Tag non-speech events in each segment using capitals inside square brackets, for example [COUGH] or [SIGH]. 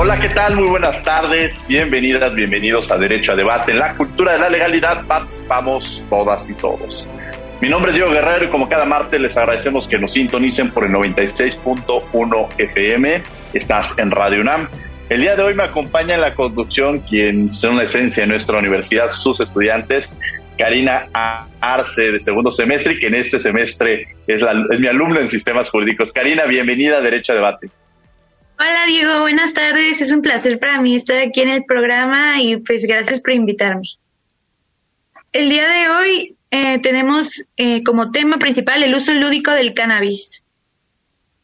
Hola, ¿qué tal? Muy buenas tardes. Bienvenidas, bienvenidos a Derecho a Debate. En la cultura de la legalidad participamos todas y todos. Mi nombre es Diego Guerrero y como cada martes les agradecemos que nos sintonicen por el 96.1 FM. Estás en Radio UNAM. El día de hoy me acompaña en la conducción quien es una esencia de nuestra universidad, sus estudiantes, Karina Arce de segundo semestre y que en este semestre es, es mi alumna en sistemas jurídicos. Karina, bienvenida a Derecho a Debate. Hola Diego, buenas tardes. Es un placer para mí estar aquí en el programa y pues gracias por invitarme. El día de hoy eh, tenemos eh, como tema principal el uso lúdico del cannabis.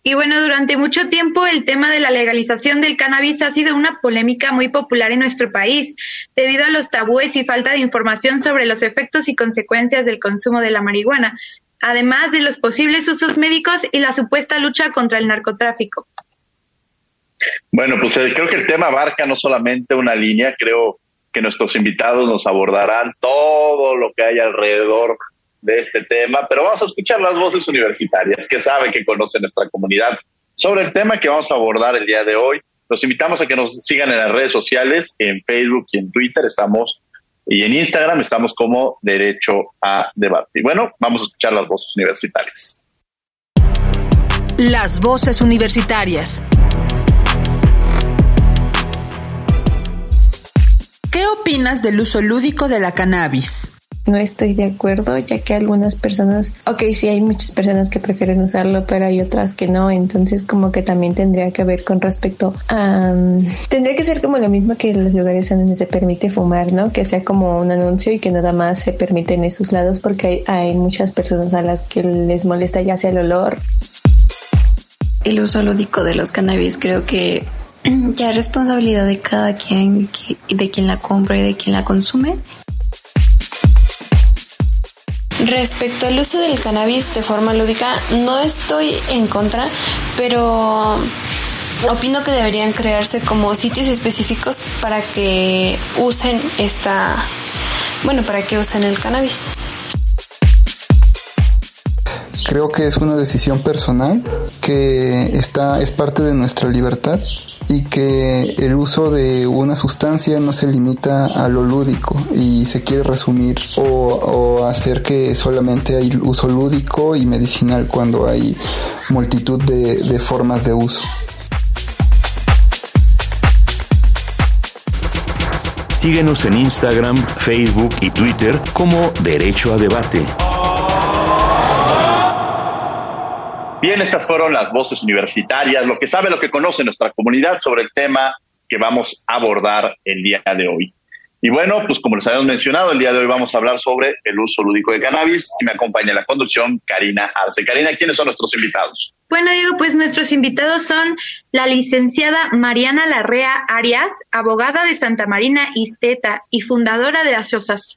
Y bueno, durante mucho tiempo el tema de la legalización del cannabis ha sido una polémica muy popular en nuestro país, debido a los tabúes y falta de información sobre los efectos y consecuencias del consumo de la marihuana, además de los posibles usos médicos y la supuesta lucha contra el narcotráfico. Bueno, pues eh, creo que el tema abarca no solamente una línea, creo que nuestros invitados nos abordarán todo lo que hay alrededor de este tema, pero vamos a escuchar las voces universitarias que saben, que conocen nuestra comunidad sobre el tema que vamos a abordar el día de hoy. Los invitamos a que nos sigan en las redes sociales, en Facebook y en Twitter estamos, y en Instagram estamos como Derecho a Debate. Y bueno, vamos a escuchar las voces universitarias. Las voces universitarias. ¿Qué opinas del uso lúdico de la cannabis? No estoy de acuerdo, ya que algunas personas, ok, sí hay muchas personas que prefieren usarlo, pero hay otras que no, entonces como que también tendría que ver con respecto a... tendría que ser como lo mismo que los lugares donde se permite fumar, ¿no? Que sea como un anuncio y que nada más se permite en esos lados porque hay, hay muchas personas a las que les molesta ya sea el olor. El uso lúdico de los cannabis creo que [CLEARS THROAT] ya es responsabilidad de cada quien, de quien la compra y de quien la consume. Respecto al uso del cannabis de forma lúdica, no estoy en contra, pero opino que deberían crearse como sitios específicos para que usen esta, bueno, para que usen el cannabis. Creo que es una decisión personal que está es parte de nuestra libertad y que el uso de una sustancia no se limita a lo lúdico y se quiere resumir o, hacer que solamente hay uso lúdico y medicinal cuando hay multitud de, de formas de uso. Síguenos en Instagram, Facebook y Twitter como Derecho a Debate. Bien, estas fueron las voces universitarias, lo que sabe, lo que conoce nuestra comunidad sobre el tema que vamos a abordar el día de hoy. Y bueno, pues como les habíamos mencionado, el día de hoy vamos a hablar sobre el uso lúdico de cannabis y me acompaña en la conducción Karina Arce. Karina, ¿quiénes son nuestros invitados? Bueno, Diego, pues nuestros invitados son la licenciada Mariana Larrea Arias, abogada de Santa Marina Isteta y fundadora de la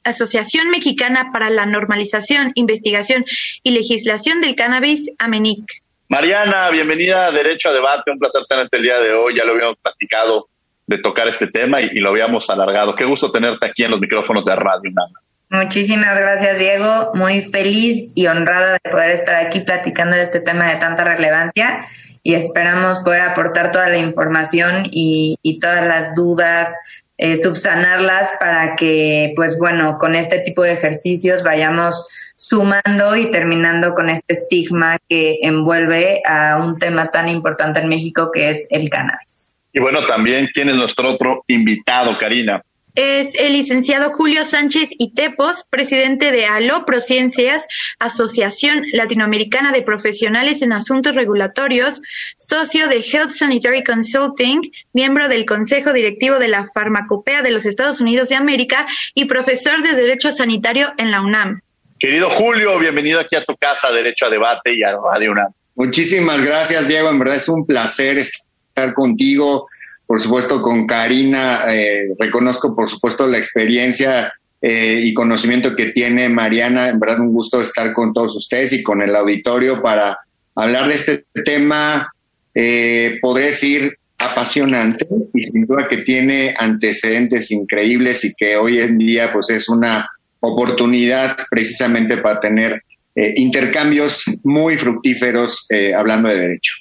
Asociación Mexicana para la Normalización, Investigación y Legislación del Cannabis, AMENIC. Mariana, bienvenida a Derecho a Debate, un placer tenerte el día de hoy, ya lo habíamos platicado de tocar este tema y, lo habíamos alargado. Qué gusto tenerte aquí en los micrófonos de Radio Nana. Muchísimas gracias, Diego. Muy feliz y honrada de poder estar aquí platicando de este tema de tanta relevancia y esperamos poder aportar toda la información y, todas las dudas, eh, subsanarlas para que, pues bueno, con este tipo de ejercicios vayamos sumando y terminando con este estigma que envuelve a un tema tan importante en México que es el cannabis. Y bueno, también, ¿quién es nuestro otro invitado, Karina? es el licenciado Julio Sánchez Itepos, presidente de Aloprociencias, Asociación Latinoamericana de Profesionales en Asuntos Regulatorios, socio de Health Sanitary Consulting, miembro del Consejo Directivo de la Farmacopea de los Estados Unidos de América y profesor de Derecho Sanitario en la UNAM. Querido Julio, bienvenido aquí a tu casa, Derecho a Debate y a Radio UNAM. Muchísimas gracias, Diego. En verdad es un placer estar contigo por supuesto con Karina, eh, reconozco por supuesto la experiencia eh, y conocimiento que tiene Mariana, en verdad un gusto estar con todos ustedes y con el auditorio para hablar de este tema, eh, podría decir apasionante y sin duda que tiene antecedentes increíbles y que hoy en día pues es una oportunidad precisamente para tener eh, intercambios muy fructíferos hablando de derecho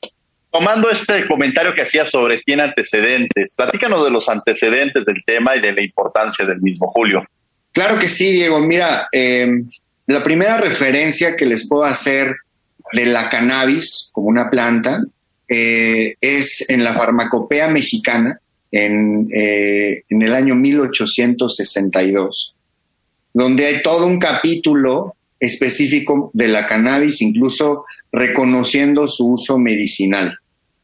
tomando este comentario que hacía sobre tiene antecedentes, platícanos de los antecedentes del tema y de la importancia del mismo, Julio. Claro que sí, Diego. Mira, em, la primera referencia que les puedo hacer de la cannabis como una planta eh, es en la farmacopea mexicana en, eh, en el año 1862, donde hay todo un capítulo específico de la cannabis, incluso reconociendo su uso medicinal.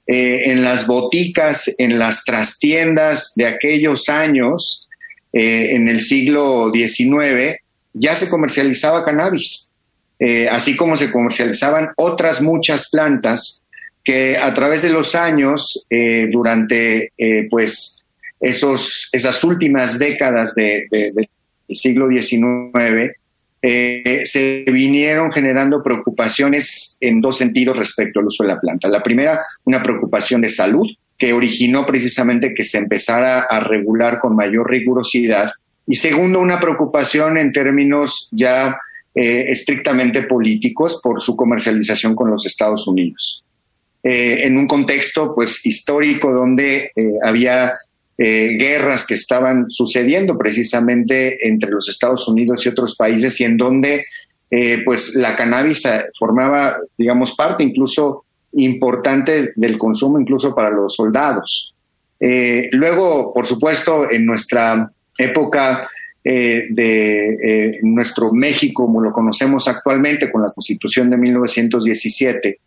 Eh, en las boticas, en las trastiendas de aquellos años, eh, en el siglo XIX, ya se comercializaba cannabis, eh, así como se comercializaban otras muchas plantas que a través de los años, durante pues esos, esas últimas décadas del siglo XIX, eh, se vinieron generando preocupaciones en dos sentidos respecto al uso de la planta. La primera, una preocupación de salud, que originó precisamente que se empezara a regular con mayor rigurosidad. Y segundo, una preocupación en términos ya eh, estrictamente políticos por su comercialización con los Estados Unidos. Eh, en un contexto pues histórico donde había eh, guerras que estaban sucediendo precisamente entre los Estados Unidos y otros países y en donde eh, pues la cannabis eh, formaba, digamos, parte incluso importante del consumo incluso para los soldados. luego, por supuesto, en nuestra época de nuestro México, como lo conocemos actualmente, con la Constitución de 1917,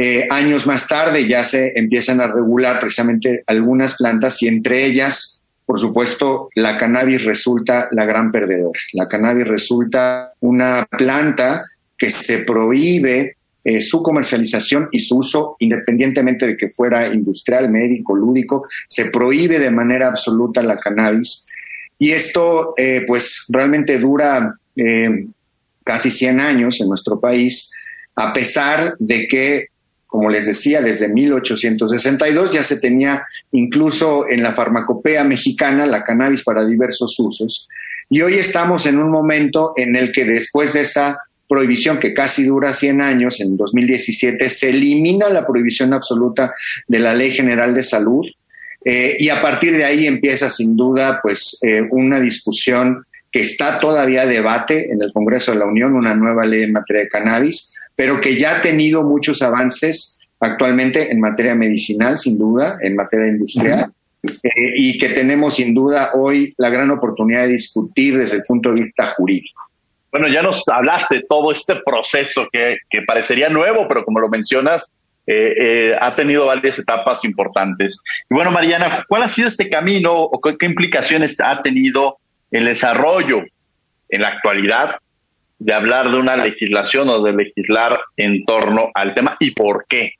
eh, años más tarde ya se empiezan a regular precisamente algunas plantas y entre ellas, por supuesto, la cannabis resulta la gran perdedora. La cannabis resulta una planta que se prohíbe eh, su comercialización y su uso, independientemente de que fuera industrial, médico, lúdico, se prohíbe de manera absoluta la cannabis. Y esto, eh, pues, realmente dura casi 100 años en nuestro país, a pesar de que como les decía, desde 1862 ya se tenía incluso en la farmacopea mexicana la cannabis para diversos usos. Y hoy estamos en un momento en el que después de esa prohibición que casi dura 100 años, en 2017, se elimina la prohibición absoluta de la Ley General de Salud eh, y a partir de ahí empieza sin duda pues eh, una discusión que está todavía a debate en el Congreso de la Unión, una nueva ley en materia de cannabis, pero que ya ha tenido muchos avances actualmente en materia medicinal, sin duda, en materia industrial, eh, y que tenemos sin duda hoy la gran oportunidad de discutir desde el punto de vista jurídico. Bueno, ya nos hablaste de todo este proceso que, parecería nuevo, pero como lo mencionas, eh, eh, ha tenido varias etapas importantes. Y bueno, Mariana, ¿cuál ha sido este camino o qué implicaciones ha tenido el desarrollo en la actualidad de hablar de una legislación o de legislar en torno al tema y por qué?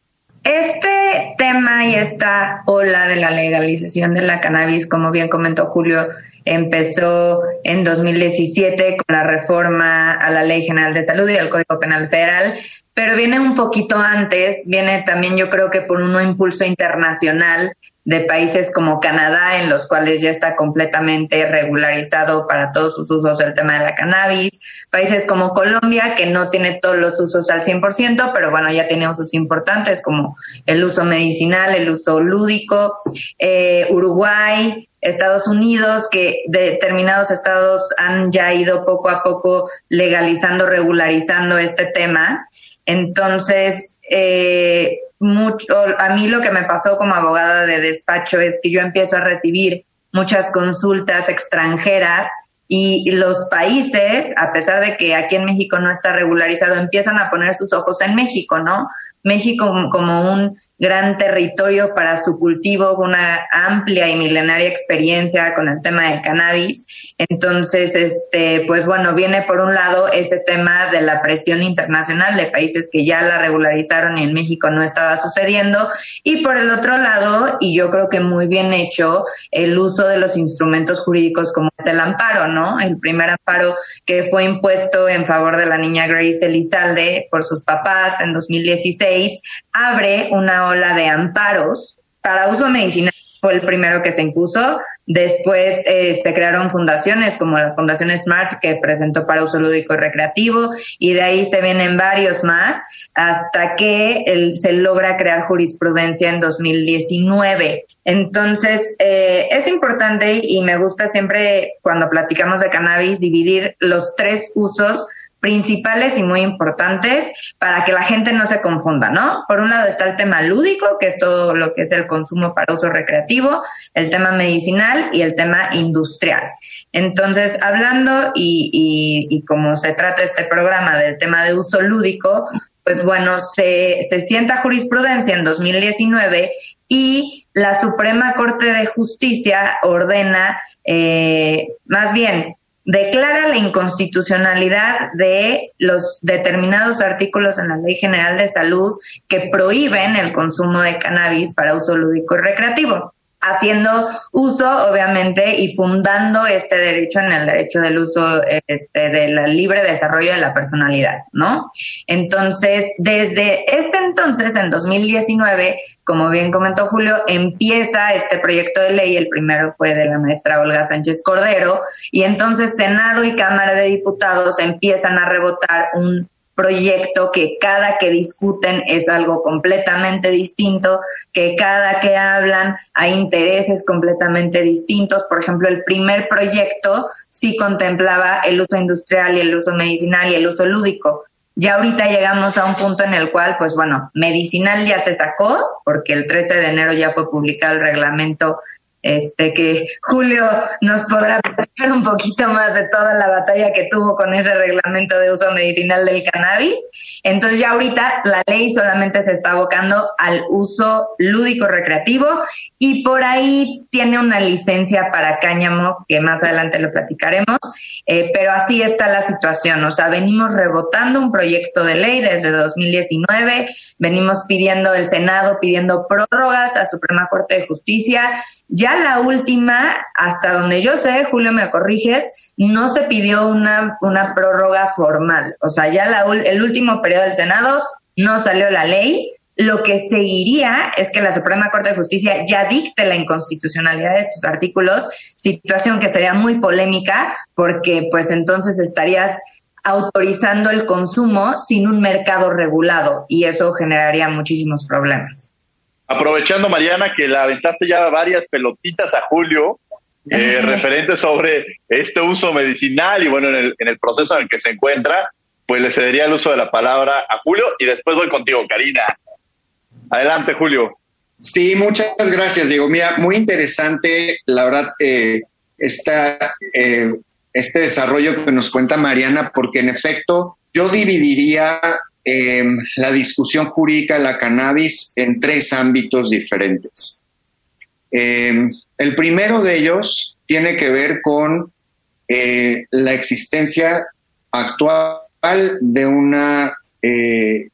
Este tema y esta ola de la legalización de la cannabis, como bien comentó Julio, empezó en 2017 con la reforma a la Ley General de Salud y al Código Penal Federal, pero viene un poquito antes, viene también yo creo que por un impulso internacional de países como Canadá, en los cuales ya está completamente regularizado para todos sus usos el tema de la cannabis, países como Colombia, que no tiene todos los usos al 100%, pero bueno, ya tiene usos importantes como el uso medicinal, el uso lúdico, eh, Uruguay, Estados Unidos, que determinados estados han ya ido poco a poco legalizando, regularizando este tema. Entonces, eh, mucho, a mí lo que me pasó como abogada de despacho es que yo empiezo a recibir muchas consultas extranjeras y los países, a pesar de que aquí en México no está regularizado, empiezan a poner sus ojos en México, ¿no? México como un gran territorio para su cultivo, una amplia y milenaria experiencia con el tema del cannabis. Entonces, este, pues bueno, viene por un lado ese tema de la presión internacional de países que ya la regularizaron y en México no estaba sucediendo. Y por el otro lado, y yo creo que muy bien hecho, el uso de los instrumentos jurídicos como es el amparo, ¿no? El primer amparo que fue impuesto en favor de la niña Grace Elizalde por sus papás en 2016 abre una ola de amparos para uso medicinal fue el primero que se impuso. Después se crearon fundaciones como la Fundación Smart que presentó para uso lúdico y recreativo y de ahí se vienen varios más hasta que se logra crear jurisprudencia en 2019. Entonces, eh, es importante y me gusta siempre cuando platicamos de cannabis dividir los tres usos principales y muy importantes para que la gente no se confunda, ¿no? Por un lado está el tema lúdico, que es todo lo que es el consumo para uso recreativo, el tema medicinal y el tema industrial. Entonces, hablando y, como se trata este programa del tema de uso lúdico, pues bueno, se, se sienta jurisprudencia en 2019 y la Suprema Corte de Justicia ordena, eh, más bien, declara la inconstitucionalidad de los determinados artículos en la Ley General de Salud que prohíben el consumo de cannabis para uso lúdico y recreativo haciendo uso, obviamente, y fundando este derecho en el derecho del uso este, del libre desarrollo de la personalidad, ¿no? Entonces, desde ese entonces, en 2019, como bien comentó Julio, empieza este proyecto de ley, el primero fue de la maestra Olga Sánchez Cordero, y entonces Senado y Cámara de Diputados empiezan a rebotar un proyecto que cada que discuten es algo completamente distinto, que cada que hablan hay intereses completamente distintos. Por ejemplo, el primer proyecto sí contemplaba el uso industrial y el uso medicinal y el uso lúdico. Ya ahorita llegamos a un punto en el cual, pues bueno, medicinal ya se sacó, porque el 13 de enero ya fue publicado el reglamento este que Julio nos podrá platicar un poquito más de toda la batalla que tuvo con ese reglamento de uso medicinal del cannabis. Entonces ya ahorita la ley solamente se está abocando al uso lúdico recreativo y por ahí tiene una licencia para cáñamo que más adelante lo platicaremos, eh, pero así está la situación, o sea, venimos rebotando un proyecto de ley desde 2019, venimos pidiendo el Senado, pidiendo prórrogas a Suprema Corte de Justicia, ya la última, hasta donde yo sé, Julio, me corriges, no se pidió una, una prórroga formal. O sea, ya la, el último periodo del Senado no salió la ley. Lo que seguiría es que la Suprema Corte de Justicia ya dicte la inconstitucionalidad de estos artículos, situación que sería muy polémica porque pues entonces estarías autorizando el consumo sin un mercado regulado y eso generaría muchísimos problemas. Aprovechando, Mariana, que la aventaste ya varias pelotitas a Julio, eh, referente sobre este uso medicinal y bueno, en el, en el proceso en el que se encuentra, pues le cedería el uso de la palabra a Julio y después voy contigo, Karina. Adelante, Julio. Sí, muchas gracias, Diego. Mira, muy interesante, la verdad, eh, esta, eh, este desarrollo que nos cuenta Mariana, porque en efecto yo dividiría eh, la discusión jurídica de la cannabis en tres ámbitos diferentes. Eh, el primero de ellos tiene que ver con eh, la existencia actual de una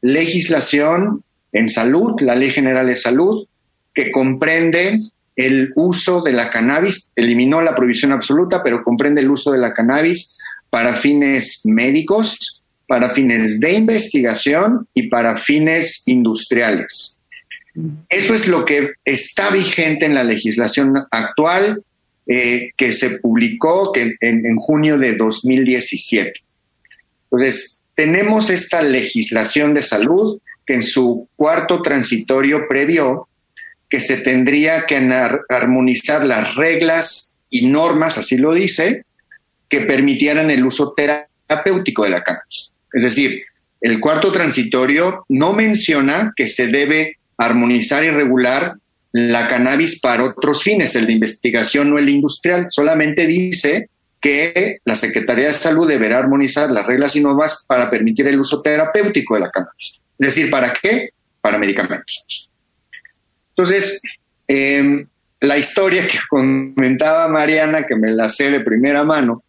legislación en salud, la Ley General de Salud, que comprende el uso de la cannabis, eliminó la prohibición absoluta, pero comprende el uso de la cannabis para fines médicos, para fines de investigación y para fines industriales. Eso es lo que está vigente en la legislación actual eh, que se publicó en, junio de 2017. Entonces, tenemos esta legislación de salud que en su cuarto transitorio previó que se tendría que armonizar las reglas y normas, así lo dice, que permitieran el uso terapéutico de la cannabis. Es decir, el cuarto transitorio no menciona que se debe armonizar y regular la cannabis para otros fines, el de investigación o el industrial. Solamente dice que la Secretaría de Salud deberá armonizar las reglas y normas para permitir el uso terapéutico de la cannabis. Es decir, ¿para qué? Para medicamentos. Entonces, em, la historia que comentaba Mariana, que me la sé de primera mano,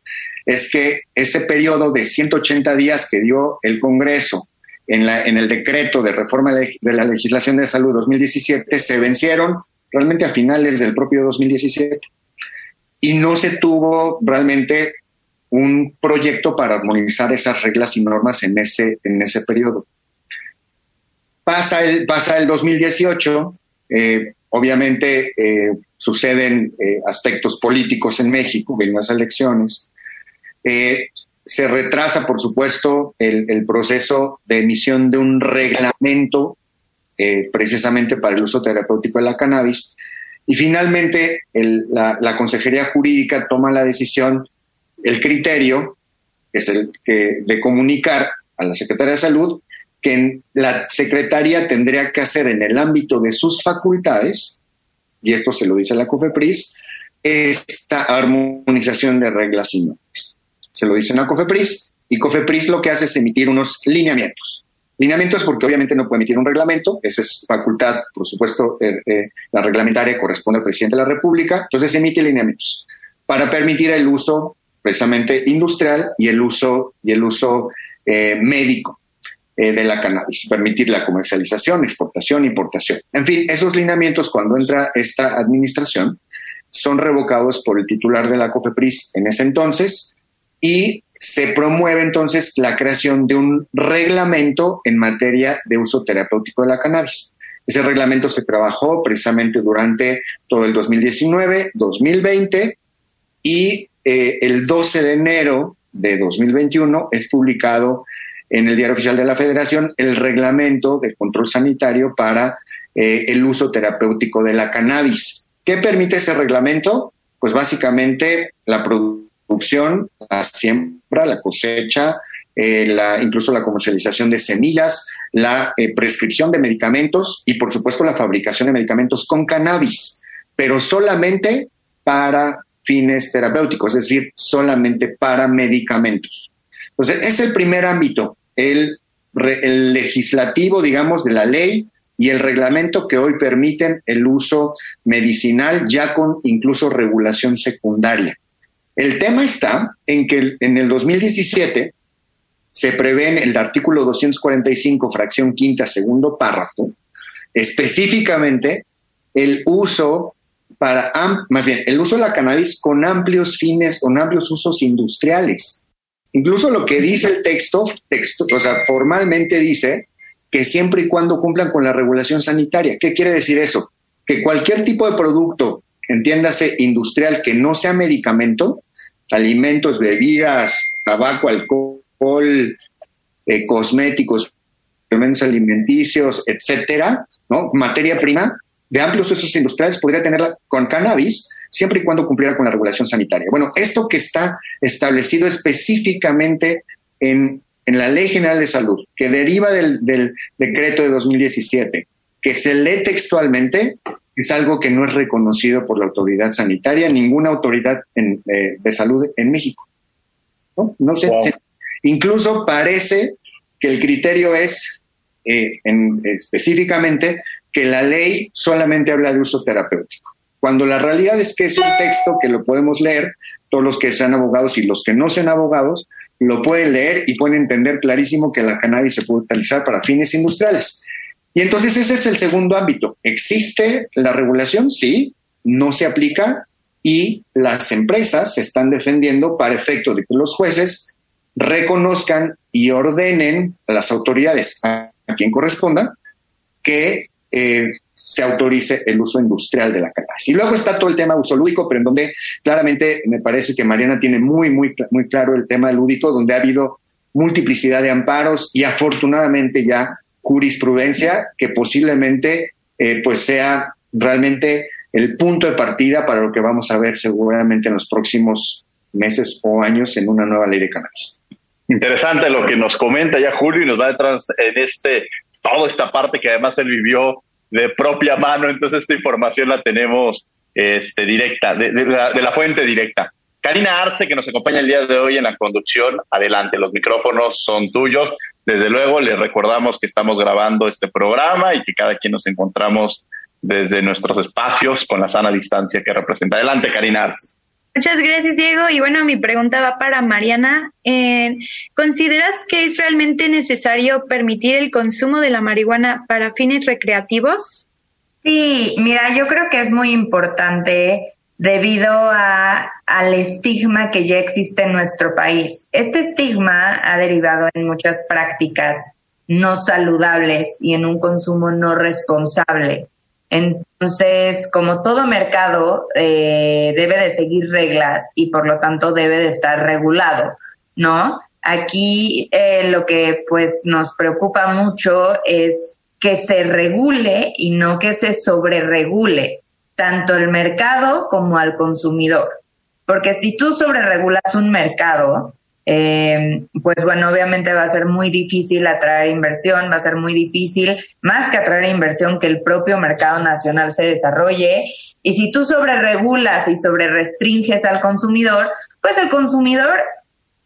es que ese periodo de 180 días que dio el Congreso en, la, en el decreto de reforma de, la legislación de salud 2017 se vencieron realmente a finales del propio 2017 y no se tuvo realmente un proyecto para armonizar esas reglas y normas en ese, en ese periodo. Pasa el, pasa el 2018, eh, obviamente eh, suceden eh, aspectos políticos en México, en las elecciones. Eh, se retrasa, por supuesto, el, proceso de emisión de un reglamento eh, precisamente para el uso terapéutico de la cannabis. Y finalmente, la, Consejería Jurídica toma la decisión, el criterio, es el que, de comunicar a la Secretaría de Salud que la Secretaría tendría que hacer en el ámbito de sus facultades, y esto se lo dice la COFEPRIS, esta armonización de reglas y normas. Se lo dicen a COFEPRIS, y COFEPRIS lo que hace es emitir unos lineamientos. Lineamientos porque obviamente no puede emitir un reglamento, esa es facultad, por supuesto, eh, eh, la reglamentaria corresponde al presidente de la República, entonces emite lineamientos para permitir el uso precisamente industrial y el uso, y el uso eh, médico de la cannabis, permitir la comercialización, exportación, importación. En fin, esos lineamientos cuando entra esta administración son revocados por el titular de la COFEPRIS en ese entonces y se promueve entonces la creación de un reglamento en materia de uso terapéutico de la cannabis. Ese reglamento se trabajó precisamente durante todo el 2019, 2020 y eh, el 12 de enero de 2021 es publicado en el Diario Oficial de la Federación el reglamento de control sanitario para eh, el uso terapéutico de la cannabis. ¿Qué permite ese reglamento? Pues básicamente la producción, la siembra, la cosecha, eh, incluso la comercialización de semillas, la eh, prescripción de medicamentos y por supuesto la fabricación de medicamentos con cannabis, pero solamente para fines terapéuticos, es decir, solamente para medicamentos. Entonces, es el primer ámbito, el legislativo, digamos, de la ley y el reglamento que hoy permiten el uso medicinal ya con incluso regulación secundaria. El tema está en que en el 2017 se prevé en el artículo 245, fracción quinta, segundo párrafo, específicamente el uso para, más bien, el uso de la cannabis con amplios fines, con amplios usos industriales. Incluso lo que dice el texto, texto, o sea, formalmente dice que siempre y cuando cumplan con la regulación sanitaria. ¿Qué quiere decir eso? Que cualquier tipo de producto, entiéndase industrial, que no sea medicamento, alimentos, bebidas, tabaco, alcohol, eh, cosméticos, elementos alimenticios, etcétera, ¿no? Materia prima de amplios usos industriales podría tenerla con cannabis siempre y cuando cumpliera con la regulación sanitaria. Bueno, esto que está establecido específicamente en, en la Ley General de Salud, que deriva del, del, decreto de 2017, que se lee textualmente, es algo que no es reconocido por la autoridad sanitaria, ninguna autoridad en, eh, de salud en México. No, no sé. Wow. Incluso parece que el criterio es eh, en, específicamente que la ley solamente habla de uso terapéutico cuando la realidad es que es un texto que lo podemos leer, todos los que sean abogados y los que no sean abogados, lo pueden leer y pueden entender clarísimo que la cannabis se puede utilizar para fines industriales. Y entonces ese es el segundo ámbito. ¿Existe la regulación? Sí, no se aplica y las empresas se están defendiendo para efecto de que los jueces reconozcan y ordenen a las autoridades, a, quien corresponda, que eh, se autorice el uso industrial de la cannabis. Y luego está todo el tema uso lúdico, pero en donde claramente me parece que Mariana tiene muy, muy, muy claro el tema lúdico, donde ha habido multiplicidad de amparos y afortunadamente ya jurisprudencia que posiblemente eh, pues sea realmente el punto de partida para lo que vamos a ver seguramente en los próximos meses o años en una nueva ley de cannabis. Interesante lo que nos comenta ya Julio y nos va detrás en este toda esta parte que además él vivió de propia mano, entonces esta información la tenemos este, directa, de, la, de la fuente directa. Karina Arce, que nos acompaña el día de hoy en la conducción, adelante, los micrófonos son tuyos. Desde luego, les recordamos que estamos grabando este programa y que cada quien nos encontramos desde nuestros espacios con la sana distancia que representa. Adelante, Karina Arce. Muchas gracias, Diego. Y bueno, mi pregunta va para Mariana. Eh, ¿Consideras que es realmente necesario permitir el consumo de la marihuana para fines recreativos? Sí, mira, yo creo que es muy importante debido a, al estigma que ya existe en nuestro país. Este estigma ha derivado en muchas prácticas no saludables y en un consumo no responsable. Entonces, como todo mercado, eh, debe de seguir reglas y por lo tanto debe de estar regulado, ¿no? Aquí eh, lo que pues nos preocupa mucho es que se regule y no que se sobreregule tanto el mercado como al consumidor. Porque si tú sobreregulas un mercado, eh, pues bueno, obviamente va a ser muy difícil atraer inversión, va a ser muy difícil, más que atraer inversión, que el propio mercado nacional se desarrolle. Y si tú sobre regulas y sobre restringes al consumidor, pues el consumidor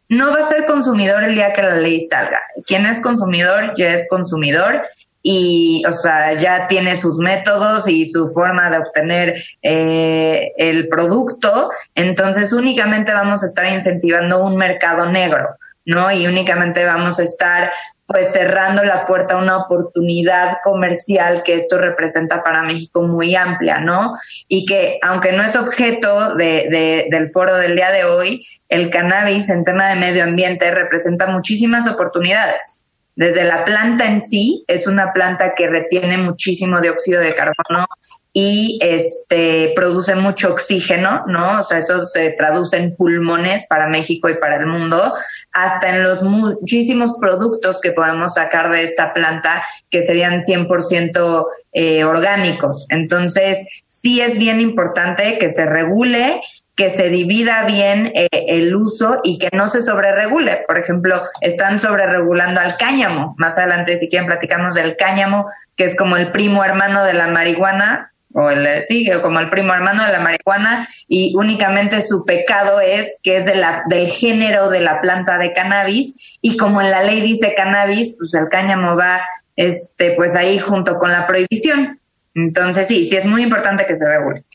no va a ser consumidor el día que la ley salga. Quien es consumidor ya es consumidor y, o sea, ya tiene sus métodos y su forma de obtener eh, el producto, entonces únicamente vamos a estar incentivando un mercado negro, ¿no? Y únicamente vamos a estar pues cerrando la puerta a una oportunidad comercial que esto representa para México muy amplia, ¿no? Y que aunque no es objeto de, del foro del día de hoy, el cannabis en tema de medio ambiente representa muchísimas oportunidades desde la planta en sí, es una planta que retiene muchísimo dióxido de carbono y este produce mucho oxígeno, ¿no? O sea, eso se traduce en pulmones para México y para el mundo, hasta en los muchísimos productos que podemos sacar de esta planta que serían 100% eh, orgánicos. Entonces, sí es bien importante que se regule que se divida bien eh, el uso y que no se sobreregule. Por ejemplo, están sobreregulando al cáñamo. Más adelante, si quieren, platicamos del cáñamo, que es como el primo hermano de la marihuana, o el, sí, como el primo hermano de la marihuana, y únicamente su pecado es que es de la, del género de la planta de cannabis, y como en la ley dice cannabis, pues el cáñamo va este, pues ahí junto con la prohibición. Entonces, sí, sí es muy importante que se regule.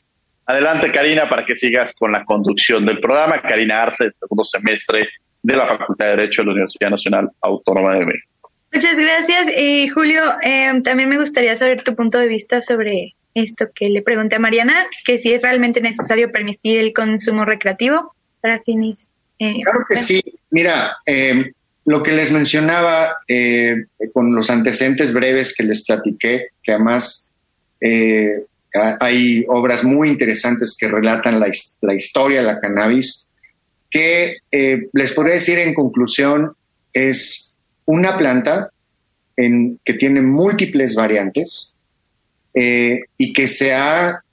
Adelante, Karina, para que sigas con la conducción del programa. Karina Arce, segundo semestre de la Facultad de Derecho de la Universidad Nacional Autónoma de México. Muchas gracias. Y Julio, eh, también me gustaría saber tu punto de vista sobre esto que le pregunté a Mariana, que si es realmente necesario permitir el consumo recreativo para fines. Eh, claro que sí. Mira, eh, lo que les mencionaba con los antecedentes breves que les platiqué, que además hay obras muy interesantes que relatan la, historia de la cannabis, que eh, les podría decir en conclusión es una planta en, que tiene múltiples variantes eh, y que se ha,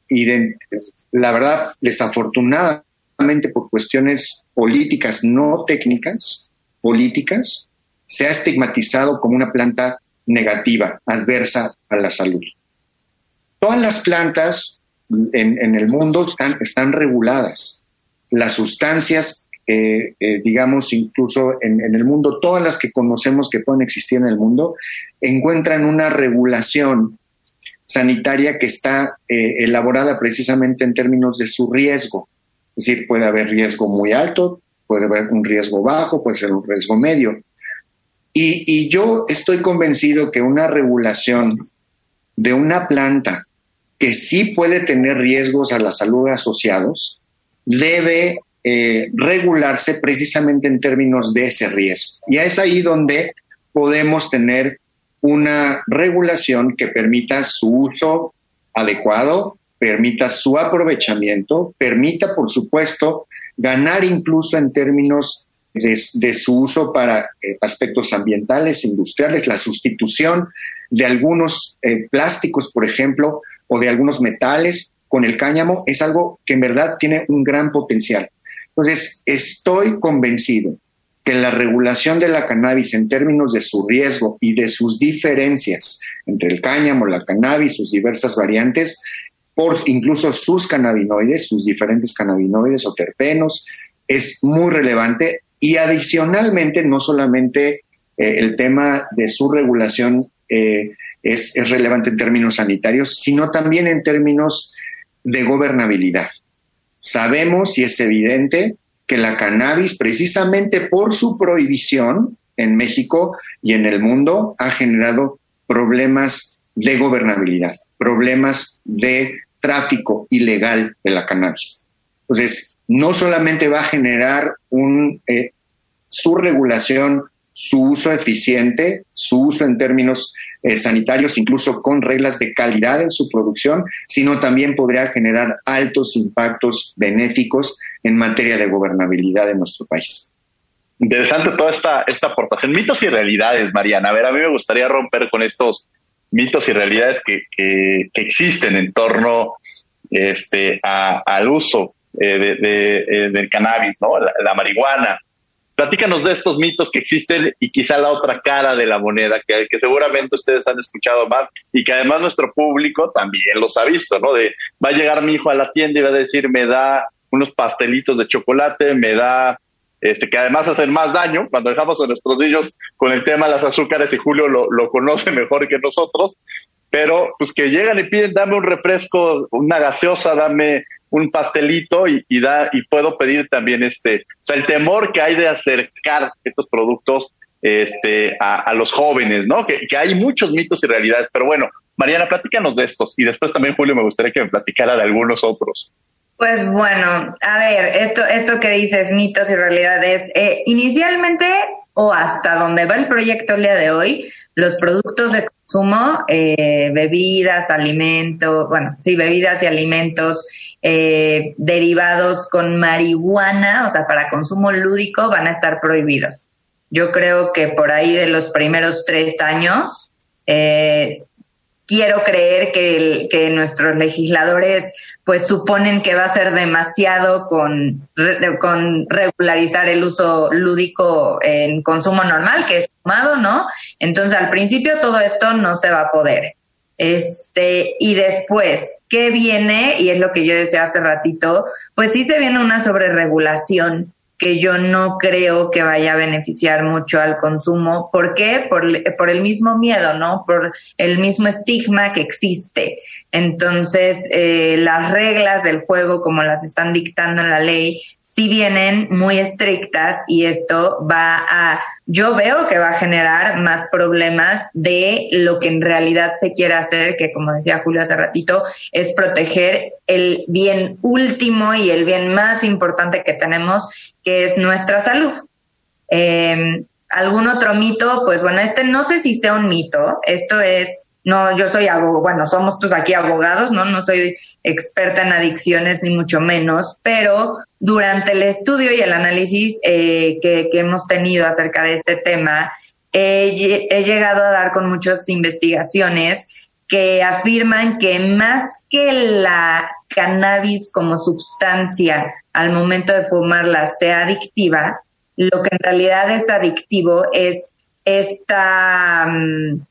la verdad, desafortunadamente por cuestiones políticas, no técnicas, políticas, se ha estigmatizado como una planta negativa, adversa a la salud. Todas las plantas en, el mundo están, reguladas. Las sustancias, eh, eh, digamos, incluso en, el mundo, todas las que conocemos que pueden existir en el mundo, encuentran una regulación sanitaria que está eh, elaborada precisamente en términos de su riesgo. Es decir, puede haber riesgo muy alto, puede haber un riesgo bajo, puede ser un riesgo medio. Y, y yo estoy convencido que una regulación de una planta que sí puede tener riesgos a la salud asociados, debe eh, regularse precisamente en términos de ese riesgo. Y es ahí donde podemos tener una regulación que permita su uso adecuado, permita su aprovechamiento, permita, por supuesto, ganar incluso en términos de, su uso para eh, aspectos ambientales, industriales, la sustitución de algunos eh, plásticos, por ejemplo, o de algunos metales con el cáñamo es algo que en verdad tiene un gran potencial. Entonces, estoy convencido que la regulación de la cannabis en términos de su riesgo y de sus diferencias entre el cáñamo, la cannabis, sus diversas variantes, por incluso sus cannabinoides, sus diferentes cannabinoides o terpenos, es muy relevante y adicionalmente no solamente eh, el tema de su regulación eh, es, relevante en términos sanitarios, sino también en términos de gobernabilidad. Sabemos y es evidente que la cannabis, precisamente por su prohibición en México y en el mundo, ha generado problemas de gobernabilidad, problemas de tráfico ilegal de la cannabis. Entonces, no solamente va a generar un, eh, su regulación, su uso eficiente, su uso en términos eh, sanitarios, incluso con reglas de calidad en su producción, sino también podría generar altos impactos benéficos en materia de gobernabilidad de nuestro país. Interesante toda esta, esta aportación. Mitos y realidades, Mariana. A ver, a mí me gustaría romper con estos mitos y realidades que, que, existen en torno este, al uso eh, de, eh, del cannabis, ¿no? la marihuana, Platícanos de estos mitos que existen y quizá la otra cara de la moneda, que, que, seguramente ustedes han escuchado más y que además nuestro público también los ha visto, ¿no? De va a llegar mi hijo a la tienda y va a decir, me da unos pastelitos de chocolate, me da, este, que además hacen más daño cuando dejamos a nuestros niños con el tema de las azúcares y Julio lo, lo conoce [LAUGHS] mejor que nosotros, pero pues que llegan y piden, dame un refresco, una gaseosa, dame un pastelito y, da y puedo pedir también este, o sea, el temor que hay de acercar estos productos este, a, los jóvenes, ¿no? Que, hay muchos mitos y realidades, pero bueno, Mariana, platícanos de estos y después también Julio me gustaría que me platicara de algunos otros. Pues bueno, a ver, esto, esto que dices, mitos y realidades, eh, inicialmente o hasta donde va el proyecto el día de hoy, los productos de consumo, eh, bebidas, alimentos, bueno, sí, bebidas y alimentos eh, derivados con marihuana, o sea, para consumo lúdico, van a estar prohibidos. Yo creo que por ahí de los primeros tres años, eh, quiero creer que, que nuestros legisladores pues suponen que va a ser demasiado con, con regularizar el uso lúdico en consumo normal, que es fumado, ¿no? Entonces al principio todo esto no se va a poder. Este, y después, ¿qué viene? Y es lo que yo decía hace ratito, pues sí se viene una sobreregulación que yo no creo que vaya a beneficiar mucho al consumo. ¿Por qué? Por, por, el mismo miedo, ¿no? Por el mismo estigma que existe. Entonces, eh, las reglas del juego, como las están dictando en la ley, sí vienen muy estrictas y esto va a, yo veo que va a generar más problemas de lo que en realidad se quiere hacer, que como decía Julio hace ratito, es proteger el bien último y el bien más importante que tenemos, que es nuestra salud. Em, ¿Algún otro mito? Pues bueno, este no sé si sea un mito, esto es no, yo soy abogado, bueno, somos todos aquí abogados, ¿no? No soy experta en adicciones ni mucho menos, pero durante el estudio y el análisis eh, que, hemos tenido acerca de este tema, he, he llegado a dar con muchas investigaciones que afirman que más que la cannabis como sustancia al momento de fumarla sea adictiva, lo que en realidad es adictivo es esta... Mm,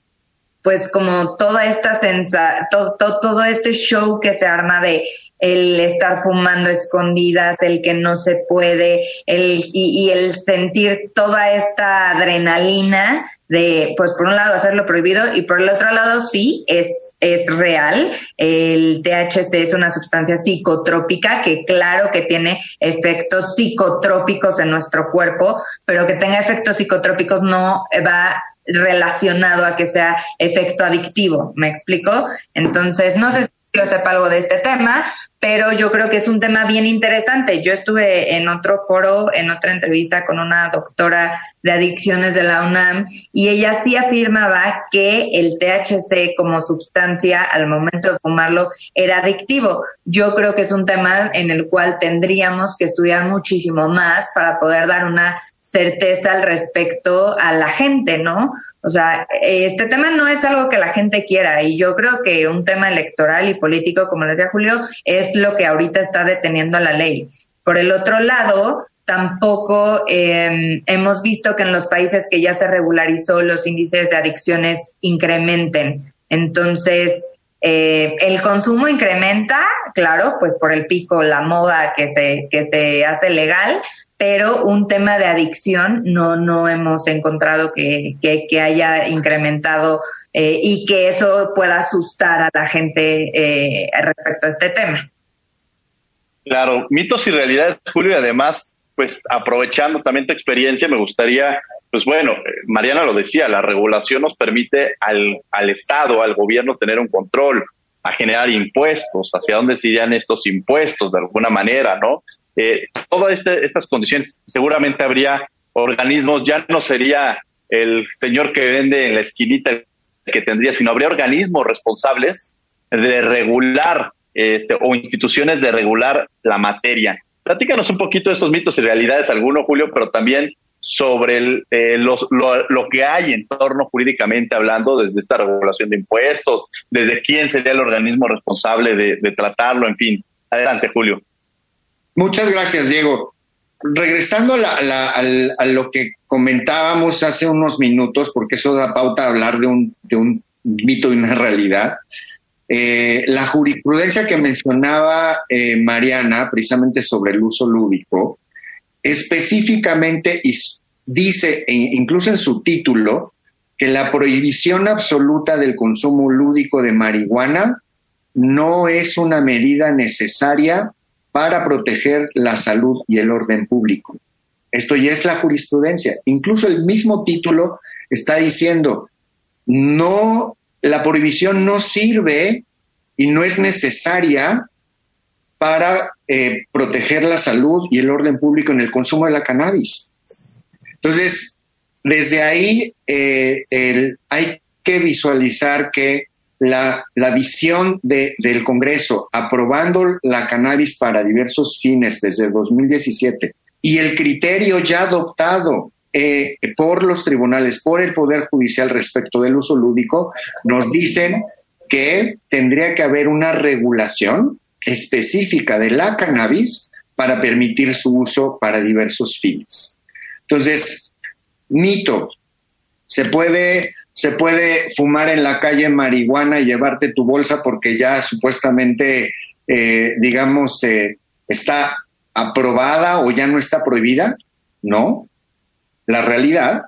pues como toda esta sensa, todo, todo, este show que se arma de el estar fumando escondidas, el que no se puede, el, y, el sentir toda esta adrenalina de, pues por un lado hacerlo prohibido y por el otro lado sí, es, es real. El THC es una sustancia psicotrópica que claro que tiene efectos psicotrópicos en nuestro cuerpo, pero que tenga efectos psicotrópicos no va relacionado a que sea efecto adictivo, ¿me explico? Entonces, no sé si yo sepa algo de este tema, pero yo creo que es un tema bien interesante. Yo estuve en otro foro, en otra entrevista con una doctora de adicciones de la UNAM y ella sí afirmaba que el THC como sustancia al momento de fumarlo era adictivo. Yo creo que es un tema en el cual tendríamos que estudiar muchísimo más para poder dar una certeza al respecto a la gente, ¿no? O sea, este tema no es algo que la gente quiera y yo creo que un tema electoral y político, como decía Julio, es lo que ahorita está deteniendo la ley. Por el otro lado, tampoco em, hemos visto que en los países que ya se regularizó los índices de adicciones incrementen. Entonces, eh, el consumo incrementa, claro, pues por el pico, la moda que se, que se hace legal, pero un tema de adicción no, no hemos encontrado que, que, haya incrementado eh, y que eso pueda asustar a la gente eh, respecto a este tema. Claro, mitos y realidades, Julio, y además, pues aprovechando también tu experiencia, me gustaría, pues bueno, Mariana lo decía, la regulación nos permite al, al Estado, al gobierno tener un control, a generar impuestos, hacia dónde se irían estos impuestos de alguna manera, ¿no? Eh, todas este, estas condiciones, seguramente habría organismos, ya no sería el señor que vende en la esquinita que tendría, sino habría organismos responsables de regular este, o instituciones de regular la materia. Platícanos un poquito de estos mitos y realidades, alguno, Julio, pero también sobre el, eh, los, lo, que hay en torno jurídicamente hablando, desde esta regulación de impuestos, desde quién sería el organismo responsable de, tratarlo, en fin. Adelante, Julio. Muchas gracias, Diego. Regresando a, lo que comentábamos hace unos minutos, porque eso da pauta a hablar de un, de un mito y una realidad, eh, la jurisprudencia que mencionaba eh, Mariana, precisamente sobre el uso lúdico, específicamente dice, e incluso en su título, que la prohibición absoluta del consumo lúdico de marihuana no es una medida necesaria para proteger la salud y el orden público. Esto ya es la jurisprudencia. Incluso el mismo título está diciendo, no la prohibición no sirve y no es necesaria para eh, proteger la salud y el orden público en el consumo de la cannabis. Entonces, desde ahí eh, hay que visualizar que la, visión del Congreso aprobando la cannabis para diversos fines desde 2017 y el criterio ya adoptado eh, por los tribunales, por el Poder Judicial respecto del uso lúdico, nos dicen que tendría que haber una regulación específica de la cannabis para permitir su uso para diversos fines. Entonces, mito, se puede, se puede fumar en la calle marihuana y llevarte tu bolsa porque ya supuestamente, eh, digamos, eh, está aprobada o ya no está prohibida. No, la realidad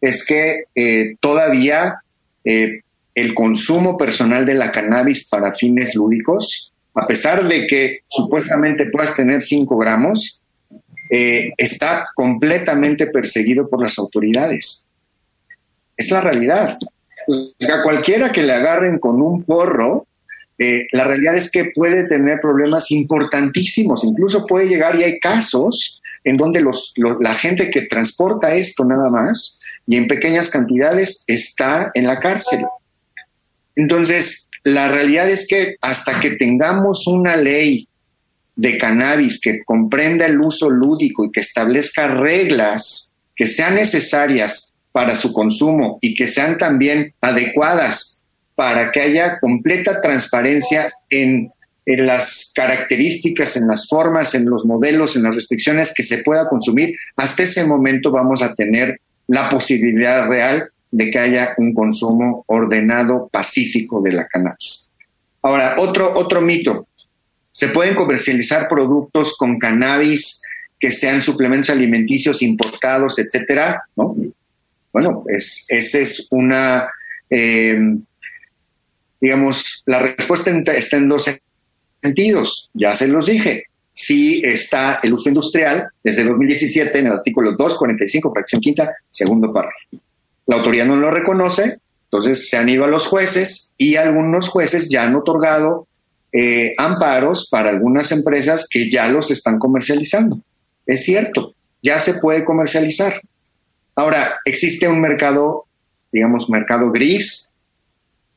es que eh, todavía el consumo personal de la cannabis para fines lúdicos, a pesar de que supuestamente puedas tener 5 gramos, está completamente perseguido por las autoridades. Es la realidad. a cualquiera que le agarren con un porro, la realidad es que puede tener problemas importantísimos, incluso puede llegar y hay casos en donde los, la gente que transporta esto nada más y en pequeñas cantidades está en la cárcel. Entonces, la realidad es que hasta que tengamos una ley de cannabis que comprenda el uso lúdico y que establezca reglas que sean necesarias para su consumo y que sean también adecuadas para que haya completa transparencia en las características, en las formas, en los modelos, en las restricciones que se pueda consumir, hasta ese momento vamos a tener la posibilidad real de que haya un consumo ordenado, pacífico de la cannabis. Ahora, otro, otro mito. ¿Se pueden comercializar productos con cannabis que sean suplementos alimenticios importados, etcétera? ¿No? Bueno, es, esa es una, eh, digamos, la respuesta está en dos sentidos. Ya se los dije. Sí está el uso industrial desde 2017 en el artículo 245, fracción quinta, segundo párrafo. La autoridad no lo reconoce, entonces se han ido a los jueces y algunos jueces ya han otorgado eh, amparos para algunas empresas que ya los están comercializando. Es cierto, ya se puede comercializar. Ahora, existe un mercado, digamos, mercado gris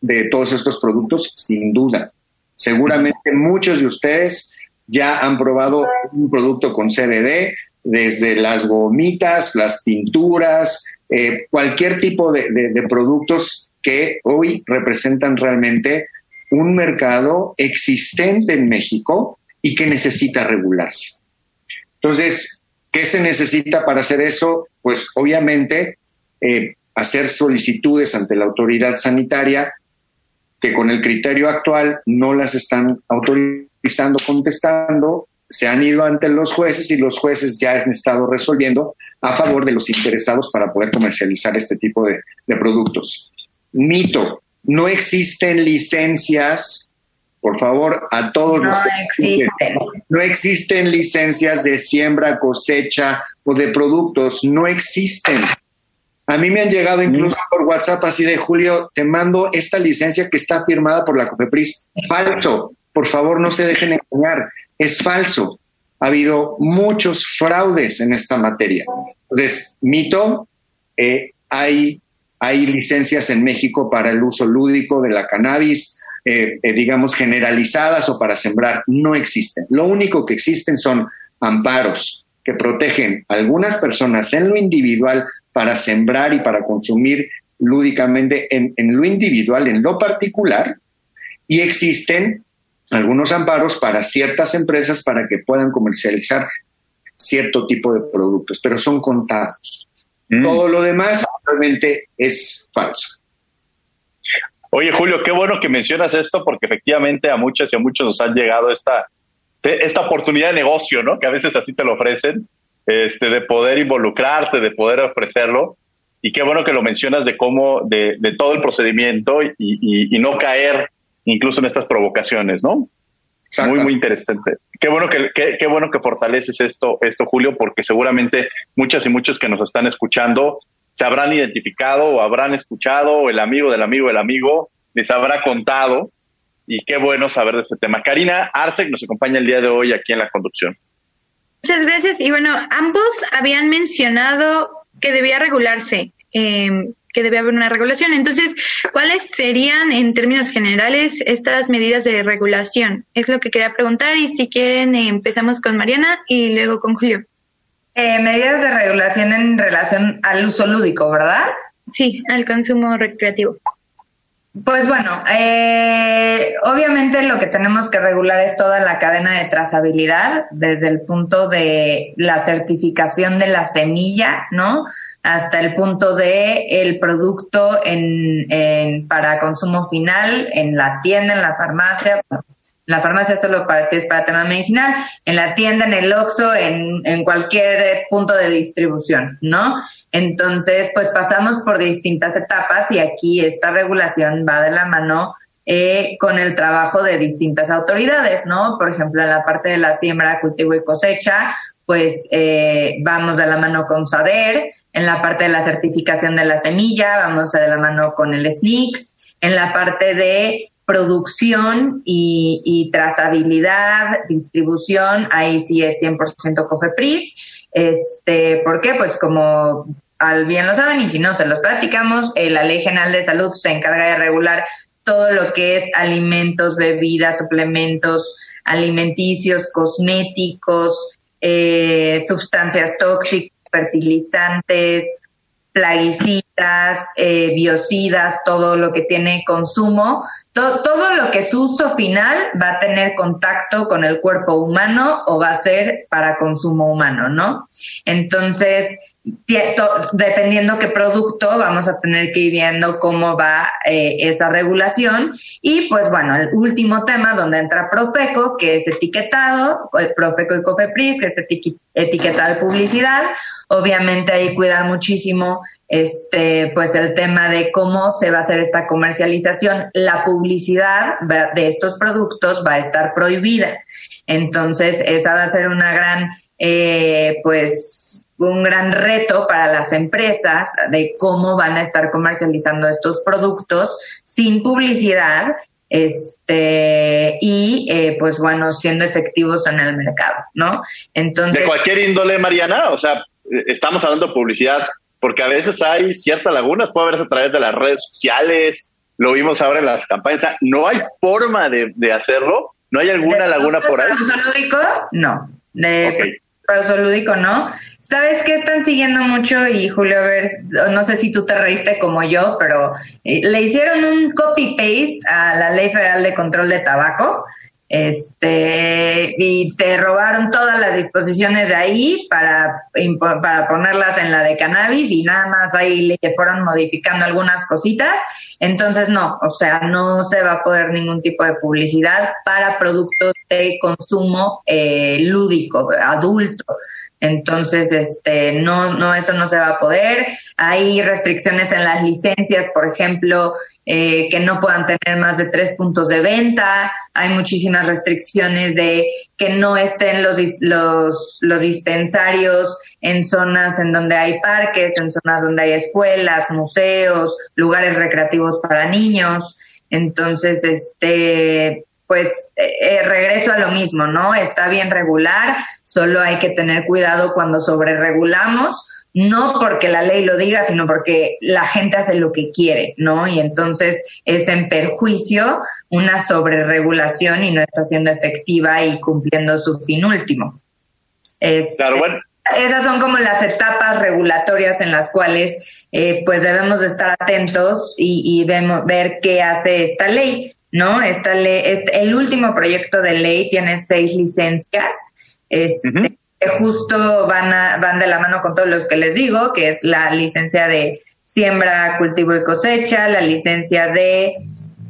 de todos estos productos, sin duda. Seguramente muchos de ustedes ya han probado un producto con CBD, desde las gomitas, las pinturas, eh, cualquier tipo de, productos que hoy representan realmente un mercado existente en México y que necesita regularse. Entonces, ¿Qué se necesita para hacer eso? Pues obviamente eh, hacer solicitudes ante la autoridad sanitaria que con el criterio actual no las están autorizando, contestando, se han ido ante los jueces y los jueces ya han estado resolviendo a favor de los interesados para poder comercializar este tipo de, productos. Mito, no existen licencias, por favor, a todos no los... Existen. No existen licencias de siembra, cosecha o de productos, no existen. A mí me han llegado incluso mm. por WhatsApp así de Julio, te mando esta licencia que está firmada por la COFEPRIS. Falso. Por favor, no se dejen engañar. Es falso. Ha habido muchos fraudes en esta materia. Entonces, mito, eh, hay, hay licencias en México para el uso lúdico de la cannabis, eh, eh, digamos, generalizadas o para sembrar. No existen. Lo único que existen son amparos que protegen a algunas personas en lo individual para sembrar y para consumir lúdicamente en, lo individual, en lo particular, y existen algunos amparos para ciertas empresas para que puedan comercializar cierto tipo de productos, pero son contados. Mm. Todo lo demás realmente es falso. Oye, Julio, qué bueno que mencionas esto porque efectivamente a muchas y a muchos nos han llegado esta, esta oportunidad de negocio, ¿no? Que a veces así te lo ofrecen este, de poder involucrarte, de poder ofrecerlo. Y qué bueno que lo mencionas de cómo, de, todo el procedimiento y, no caer incluso en estas provocaciones, ¿no? Muy, muy interesante. Qué bueno que, qué, bueno que fortaleces esto, esto, Julio, porque seguramente muchas y muchos que nos están escuchando se habrán identificado o habrán escuchado, o el amigo del amigo del amigo les habrá contado. Y qué bueno saber de este tema. Karina Arsek nos acompaña el día de hoy aquí en la conducción. Muchas gracias. Y bueno, ambos habían mencionado que debía regularse, em, que debía haber una regulación. Entonces, ¿cuáles serían en términos generales estas medidas de regulación? Es lo que quería preguntar y si quieren empezamos con Mariana y luego con Julio. Eh, medidas de regulación en relación al uso lúdico, ¿verdad? Sí, al consumo recreativo. Pues bueno, eh, obviamente lo que tenemos que regular es toda la cadena de trazabilidad, desde el punto de la certificación de la semilla, ¿no? Hasta el punto de el producto en, para consumo final en la tienda, en la farmacia, la farmacia solo para si es para tema medicinal, en la tienda, en el Oxxo, en, cualquier punto de distribución, ¿no? Entonces, pues pasamos por distintas etapas y aquí esta regulación va de la mano eh, con el trabajo de distintas autoridades, ¿no? Por ejemplo, en la parte de la siembra, cultivo y cosecha, pues eh, vamos de la mano con SADER, en la parte de la certificación de la semilla, vamos de la mano con el SNICS, en la parte de producción y, trazabilidad, distribución, ahí sí es 100% COFEPRIS. Este, ¿Por qué? Pues como al bien lo saben y si no se los platicamos, eh, la Ley General de Salud se encarga de regular todo lo que es alimentos, bebidas, suplementos alimenticios, cosméticos, eh, sustancias tóxicas, fertilizantes, plaguicidas, eh, biocidas, todo lo que tiene consumo, todo lo que es uso final va a tener contacto con el cuerpo humano o va a ser para consumo humano, ¿no? Entonces, dependiendo qué producto, vamos a tener que ir viendo cómo va eh, esa regulación. Y pues bueno, el último tema donde entra Profeco, que es etiquetado, Profeco y Cofepris, que es etiquetado de publicidad. Obviamente ahí cuidar muchísimo este, pues el tema de cómo se va a hacer esta comercialización. La publicidad de estos productos va a estar prohibida. Entonces, esa va a ser una gran, eh, pues, un gran reto para las empresas de cómo van a estar comercializando estos productos sin publicidad este y eh, pues bueno siendo efectivos en el mercado no entonces de cualquier índole Mariana o sea estamos hablando de publicidad porque a veces hay ciertas lagunas puede haberse a través de las redes sociales lo vimos ahora en las campañas no hay forma de, hacerlo no hay alguna laguna por ahí. lúdico no de okay. Lúdico no ¿Sabes qué están siguiendo mucho? Y Julio, a ver, no sé si tú te reíste como yo, pero eh, le hicieron un copy-paste a la Ley Federal de Control de Tabaco. Este, y se robaron todas las disposiciones de ahí para, para ponerlas en la de cannabis y nada más ahí le fueron modificando algunas cositas. Entonces, no, o sea, no se va a poder ningún tipo de publicidad para productos de consumo eh, lúdico, adulto. Entonces, este, no, no, eso no se va a poder. Hay restricciones en las licencias, por ejemplo, eh, que no puedan tener más de tres puntos de venta. Hay muchísimas restricciones de que no estén los, los, los dispensarios en zonas en donde hay parques, en zonas donde hay escuelas, museos, lugares recreativos para niños. Entonces, este, pues eh, eh, regreso a lo mismo, ¿no? Está bien regular, solo hay que tener cuidado cuando sobreregulamos, no porque la ley lo diga, sino porque la gente hace lo que quiere, ¿no? Y entonces es en perjuicio una sobreregulación y no está siendo efectiva y cumpliendo su fin último. claro, bueno. Esas son como las etapas regulatorias en las cuales eh, pues debemos de estar atentos y, y vemos, ver qué hace esta ley. ¿No? Esta ley, este, el último proyecto de ley tiene seis licencias, este, que justo van, a, van de la mano con todos los que les digo, que es la licencia de siembra, cultivo y cosecha, la licencia de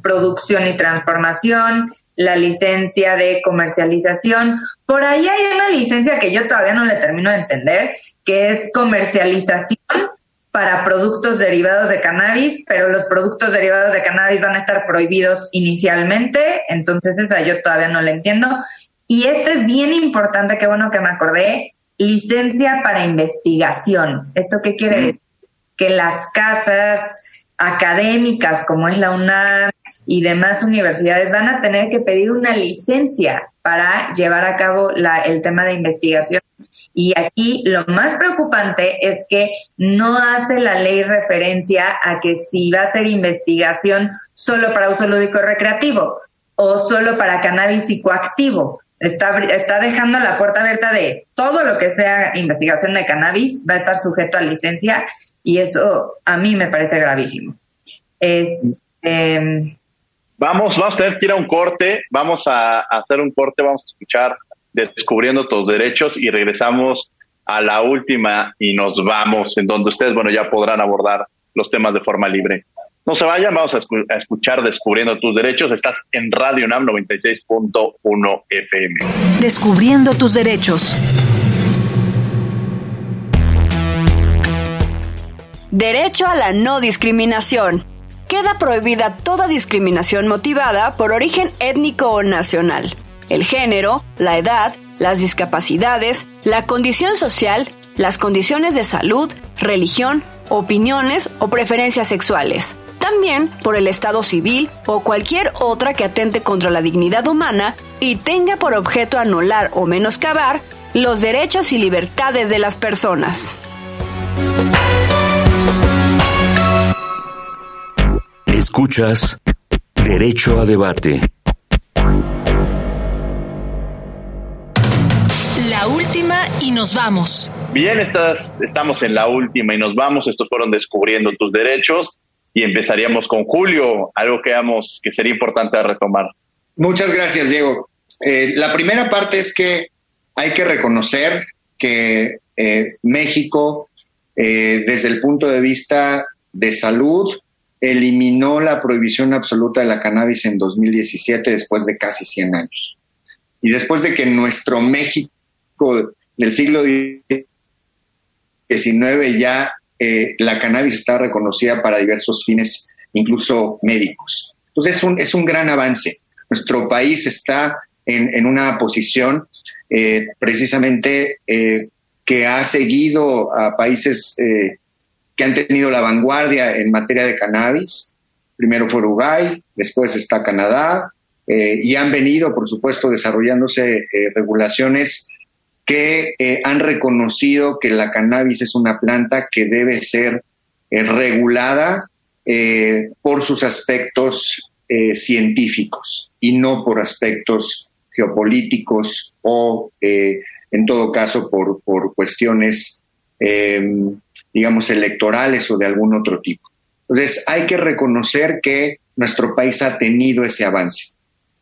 producción y transformación, la licencia de comercialización. Por ahí hay una licencia que yo todavía no le termino de entender, que es comercialización para productos derivados de cannabis, pero los productos derivados de cannabis van a estar prohibidos inicialmente, entonces esa yo todavía no la entiendo. Y este es bien importante, qué bueno que me acordé, licencia para investigación. ¿Esto qué quiere decir? Que las casas académicas como es la UNAM y demás universidades van a tener que pedir una licencia para llevar a cabo la, el tema de investigación y aquí lo más preocupante es que no hace la ley referencia a que si va a ser investigación solo para uso lúdico recreativo o solo para cannabis psicoactivo. Está, está dejando la puerta abierta de todo lo que sea investigación de cannabis va a estar sujeto a licencia y eso a mí me parece gravísimo. Es, em, vamos, vamos a tener que ir a un corte, vamos a hacer un corte, vamos a escuchar Descubriendo tus derechos y regresamos a la última y nos vamos, en donde ustedes, bueno, ya podrán abordar los temas de forma libre. No se vayan, vamos a, escuchar Descubriendo tus derechos. Estás en Radio NAM 96.1 FM. Descubriendo tus derechos. Derecho a la no discriminación. Queda prohibida toda discriminación motivada por origen étnico o nacional el género, la edad, las discapacidades, la condición social, las condiciones de salud, religión, opiniones o preferencias sexuales. También por el estado civil o cualquier otra que atente contra la dignidad humana y tenga por objeto anular o menoscabar los derechos y libertades de las personas. Escuchas Derecho a Debate. Y nos vamos. Bien, estás, estamos en la última y nos vamos. Estos fueron Descubriendo tus Derechos y empezaríamos con Julio, algo que, vamos, que sería importante retomar. Muchas gracias, Diego. Eh, la primera parte es que hay que reconocer que eh, México, eh, desde el punto de vista de salud, eliminó la prohibición absoluta de la cannabis en 2017 después de casi 100 años. Y después de que nuestro México del siglo XIX ya eh, la cannabis está reconocida para diversos fines, incluso médicos. Entonces es un, es un gran avance. Nuestro país está en, una posición eh, precisamente eh, que ha seguido a países que han tenido la vanguardia en materia de cannabis. Primero fue Uruguay, después está Canadá, y han venido, por supuesto, desarrollándose regulaciones que eh, han reconocido que la cannabis es una planta que debe ser eh, regulada eh, por sus aspectos científicos y no por aspectos geopolíticos o, en todo caso, por, por cuestiones, digamos, electorales o de algún otro tipo. Entonces, hay que reconocer que nuestro país ha tenido ese avance.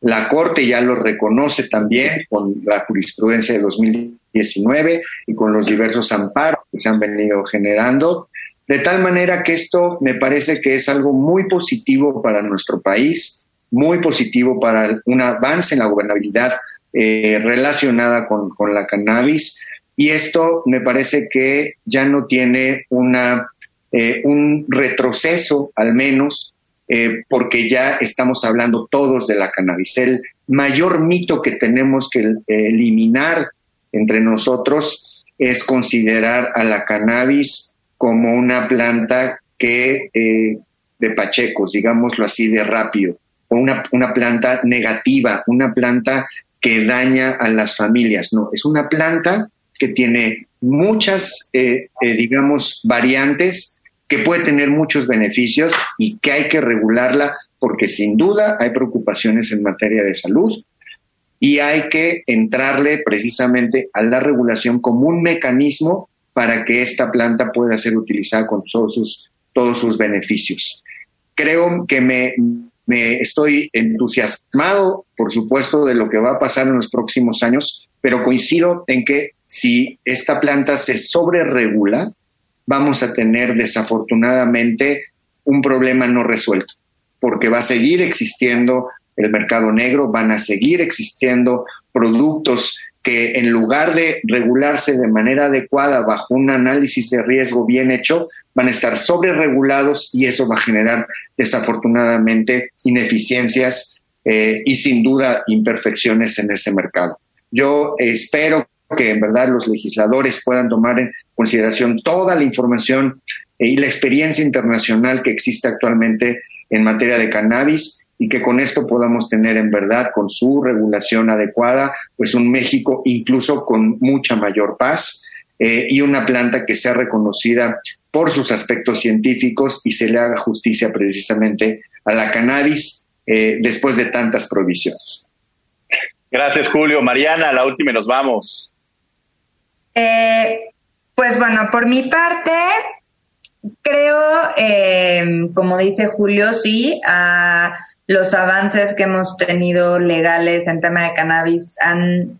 La Corte ya lo reconoce también con la jurisprudencia de 2019 y con los diversos amparos que se han venido generando. De tal manera que esto me parece que es algo muy positivo para nuestro país, muy positivo para un avance en la gobernabilidad eh, relacionada con, la cannabis. Y esto me parece que ya no tiene una, eh, un retroceso, al menos, eh, porque ya estamos hablando todos de la cannabis. El mayor mito que tenemos que eliminar entre nosotros es considerar a la cannabis como una planta que eh, de pachecos, digámoslo así, de rápido, o una, una planta negativa, una planta que daña a las familias. No, es una planta que tiene muchas, eh, digamos, variantes que puede tener muchos beneficios y que hay que regularla porque sin duda hay preocupaciones en materia de salud y hay que entrarle precisamente a la regulación como un mecanismo para que esta planta pueda ser utilizada con todos sus, todos sus beneficios. Creo que me, me estoy entusiasmado, por supuesto, de lo que va a pasar en los próximos años, pero coincido en que si esta planta se sobreregula, vamos a tener desafortunadamente un problema no resuelto, porque va a seguir existiendo el mercado negro, van a seguir existiendo productos que en lugar de regularse de manera adecuada bajo un análisis de riesgo bien hecho, van a estar sobre regulados y eso va a generar desafortunadamente ineficiencias eh, y sin duda imperfecciones en ese mercado. Yo espero que en verdad los legisladores puedan tomar en consideración toda la información y la experiencia internacional que existe actualmente en materia de cannabis y que con esto podamos tener en verdad con su regulación adecuada pues un México incluso con mucha mayor paz eh, y una planta que sea reconocida por sus aspectos científicos y se le haga justicia precisamente a la cannabis eh, después de tantas provisiones. Gracias, Julio. Mariana, la última y nos vamos. Eh, pues bueno, por mi parte, creo, eh, como dice Julio, sí, a los avances que hemos tenido legales en tema de cannabis han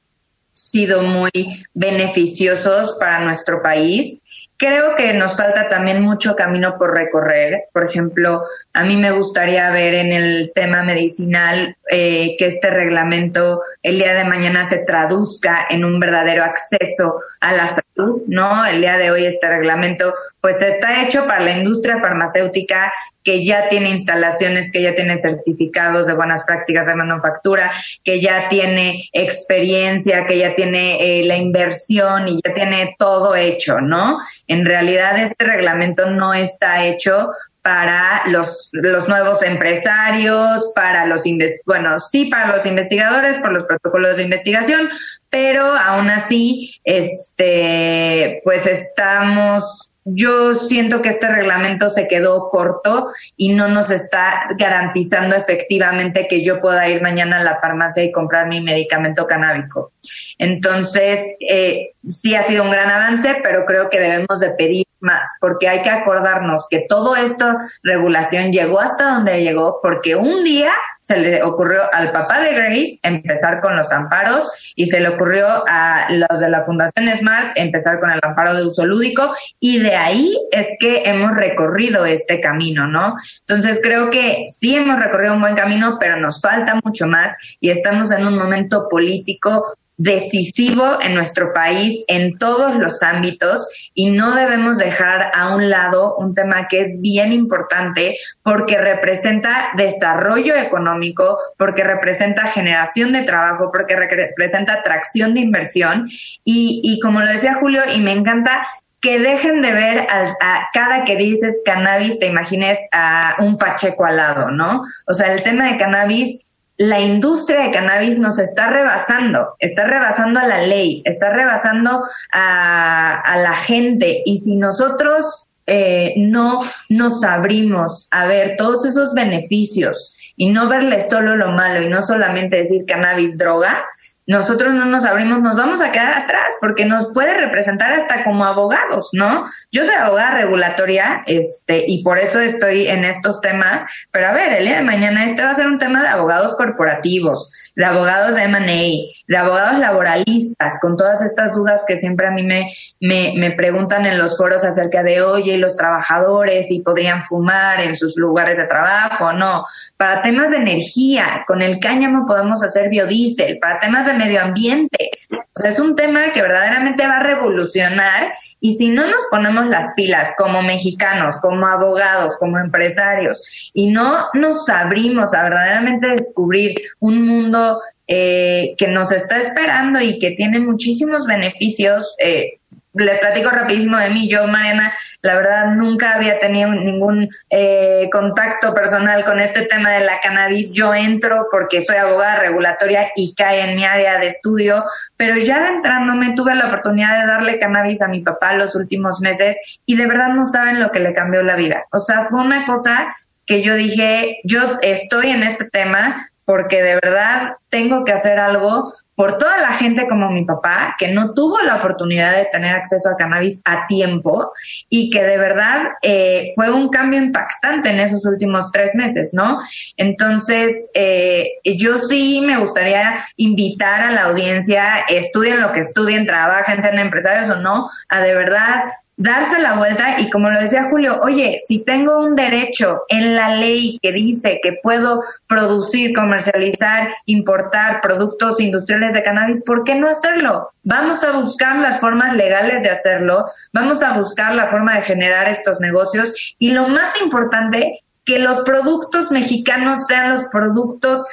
sido muy beneficiosos para nuestro país Creo que nos falta también mucho camino por recorrer. Por ejemplo, a mí me gustaría ver en el tema medicinal eh, que este reglamento el día de mañana se traduzca en un verdadero acceso a la salud, ¿no? El día de hoy este reglamento pues está hecho para la industria farmacéutica que ya tiene instalaciones, que ya tiene certificados de buenas prácticas de manufactura, que ya tiene experiencia, que ya tiene eh, la inversión y ya tiene todo hecho, ¿no? En realidad este reglamento no está hecho para los, los nuevos empresarios, para los bueno, sí para los investigadores, por los protocolos de investigación, pero aún así, este, pues estamos yo siento que este reglamento se quedó corto y no nos está garantizando efectivamente que yo pueda ir mañana a la farmacia y comprar mi medicamento canábico. Entonces, eh, sí ha sido un gran avance, pero creo que debemos de pedir más, porque hay que acordarnos que todo esto, regulación, llegó hasta donde llegó, porque un día se le ocurrió al papá de Grace empezar con los amparos y se le ocurrió a los de la Fundación Smart empezar con el amparo de uso lúdico y de ahí es que hemos recorrido este camino, ¿no? Entonces creo que sí hemos recorrido un buen camino, pero nos falta mucho más y estamos en un momento político decisivo en nuestro país en todos los ámbitos y no debemos dejar a un lado un tema que es bien importante porque representa desarrollo económico, porque representa generación de trabajo, porque representa atracción de inversión y, y como lo decía Julio y me encanta que dejen de ver a, cada que dices cannabis te imagines a un pacheco al lado, ¿no? O sea, el tema de cannabis la industria de cannabis nos está rebasando, está rebasando a la ley, está rebasando a, la gente. Y si nosotros eh, no nos abrimos a ver todos esos beneficios y no verle solo lo malo y no solamente decir cannabis droga, nosotros no nos abrimos, nos vamos a quedar atrás porque nos puede representar hasta como abogados, ¿no? Yo soy abogada regulatoria, este, y por eso estoy en estos temas, pero a ver, el día de mañana este va a ser un tema de abogados corporativos, de abogados de M&A, de abogados laboralistas, con todas estas dudas que siempre a mí me, me, me preguntan en los foros acerca de, oye, los trabajadores, y podrían fumar en sus lugares de trabajo, no. Para temas de energía, con el cáñamo podemos hacer biodiesel, para temas de medio ambiente. O sea, es un tema que verdaderamente va a revolucionar y si no nos ponemos las pilas como mexicanos, como abogados, como empresarios y no nos abrimos a verdaderamente descubrir un mundo eh, que nos está esperando y que tiene muchísimos beneficios, eh, les platico rapidísimo de mí. Yo, Mariana, la verdad nunca había tenido ningún eh, contacto personal con este tema de la cannabis. Yo entro porque soy abogada regulatoria y cae en mi área de estudio, pero ya entrándome tuve la oportunidad de darle cannabis a mi papá los últimos meses y de verdad no saben lo que le cambió la vida. O sea, fue una cosa que yo dije, yo estoy en este tema porque de verdad tengo que hacer algo por toda la gente como mi papá, que no tuvo la oportunidad de tener acceso a cannabis a tiempo y que de verdad eh, fue un cambio impactante en esos últimos tres meses, ¿no? Entonces, eh, yo sí me gustaría invitar a la audiencia, estudien lo que estudien, trabajen, sean empresarios o no, a de verdad darse la vuelta y como lo decía Julio, oye, si tengo un derecho en la ley que dice que puedo producir, comercializar, importar productos industriales de cannabis, ¿por qué no hacerlo? Vamos a buscar las formas legales de hacerlo, vamos a buscar la forma de generar estos negocios y lo más importante, que los productos mexicanos sean los productos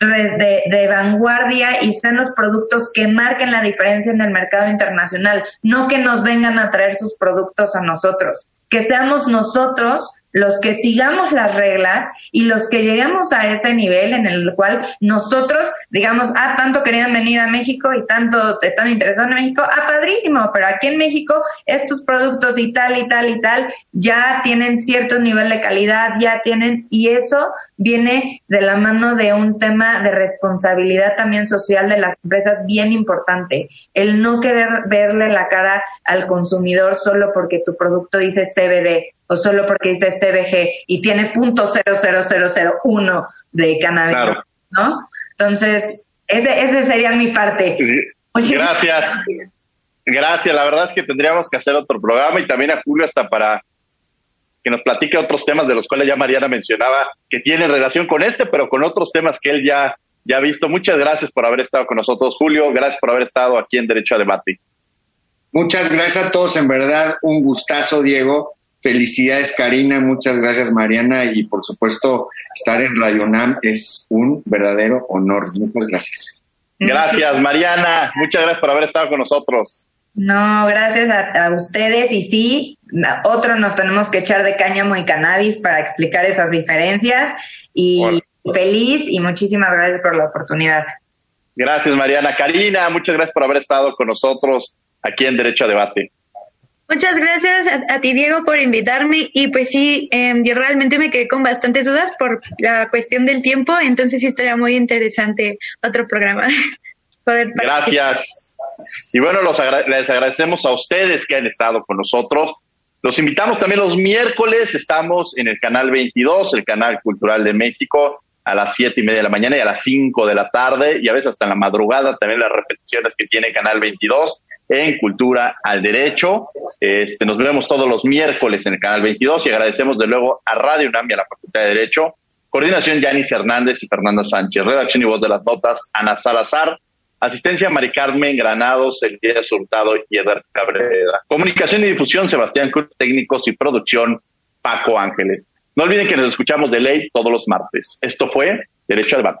de, de, vanguardia y sean los productos que marquen la diferencia en el mercado internacional, no que nos vengan a traer sus productos a nosotros, que seamos nosotros los que sigamos las reglas y los que lleguemos a ese nivel en el cual nosotros digamos, ah, tanto querían venir a México y tanto están interesados en México, ah, padrísimo, pero aquí en México estos productos y tal y tal y tal ya tienen cierto nivel de calidad, ya tienen, y eso viene de la mano de un tema de responsabilidad también social de las empresas bien importante, el no querer verle la cara al consumidor solo porque tu producto dice CBD o solo porque dice CBG y tiene punto uno de cannabis, ¿no? Entonces, ese, ese sería mi parte. Gracias. Gracias. La verdad es que tendríamos que hacer otro programa y también a Julio hasta para que nos platique otros temas de los cuales ya Mariana mencionaba que tienen relación con este, pero con otros temas que él ya, ya ha visto. Muchas gracias por haber estado con nosotros, Julio. Gracias por haber estado aquí en Derecho a Debate. Muchas gracias a todos, en verdad, un gustazo, Diego. Felicidades, Karina. Muchas gracias, Mariana. Y por supuesto, estar en Radio NAM es un verdadero honor. Muchas gracias. Gracias, Mariana. Muchas gracias por haber estado con nosotros. No, gracias a, ustedes. Y sí, otro nos tenemos que echar de cáñamo y cannabis para explicar esas diferencias. Y feliz y muchísimas gracias por la oportunidad. Gracias, Mariana. Karina, muchas gracias por haber estado con nosotros aquí en Derecho a Debate. Muchas gracias a, ti, Diego, por invitarme. Y pues sí, em, yo realmente me quedé con bastantes dudas por la cuestión del tiempo, entonces sí estaría muy interesante otro programa. [LAUGHS] gracias. Y bueno, los les agradecemos a ustedes que han estado con nosotros. Los invitamos también los miércoles, estamos en el canal 22, el canal cultural de México, a las siete y media de la mañana y a las 5 de la tarde, y a veces hasta en la madrugada, también las repeticiones que tiene Canal 22 en Cultura al Derecho. Este, nos vemos todos los miércoles en el canal 22 y agradecemos de luego a Radio UNAM y a la Facultad de Derecho. Coordinación Yanis Hernández y Fernanda Sánchez. Redacción y voz de las notas Ana Salazar. Asistencia Mari Carmen Granados, Elías Hurtado y Eder Cabrera. Comunicación y difusión Sebastián Cruz, técnicos y producción Paco Ángeles. No olviden que nos escuchamos de ley todos los martes. Esto fue Derecho al Debate.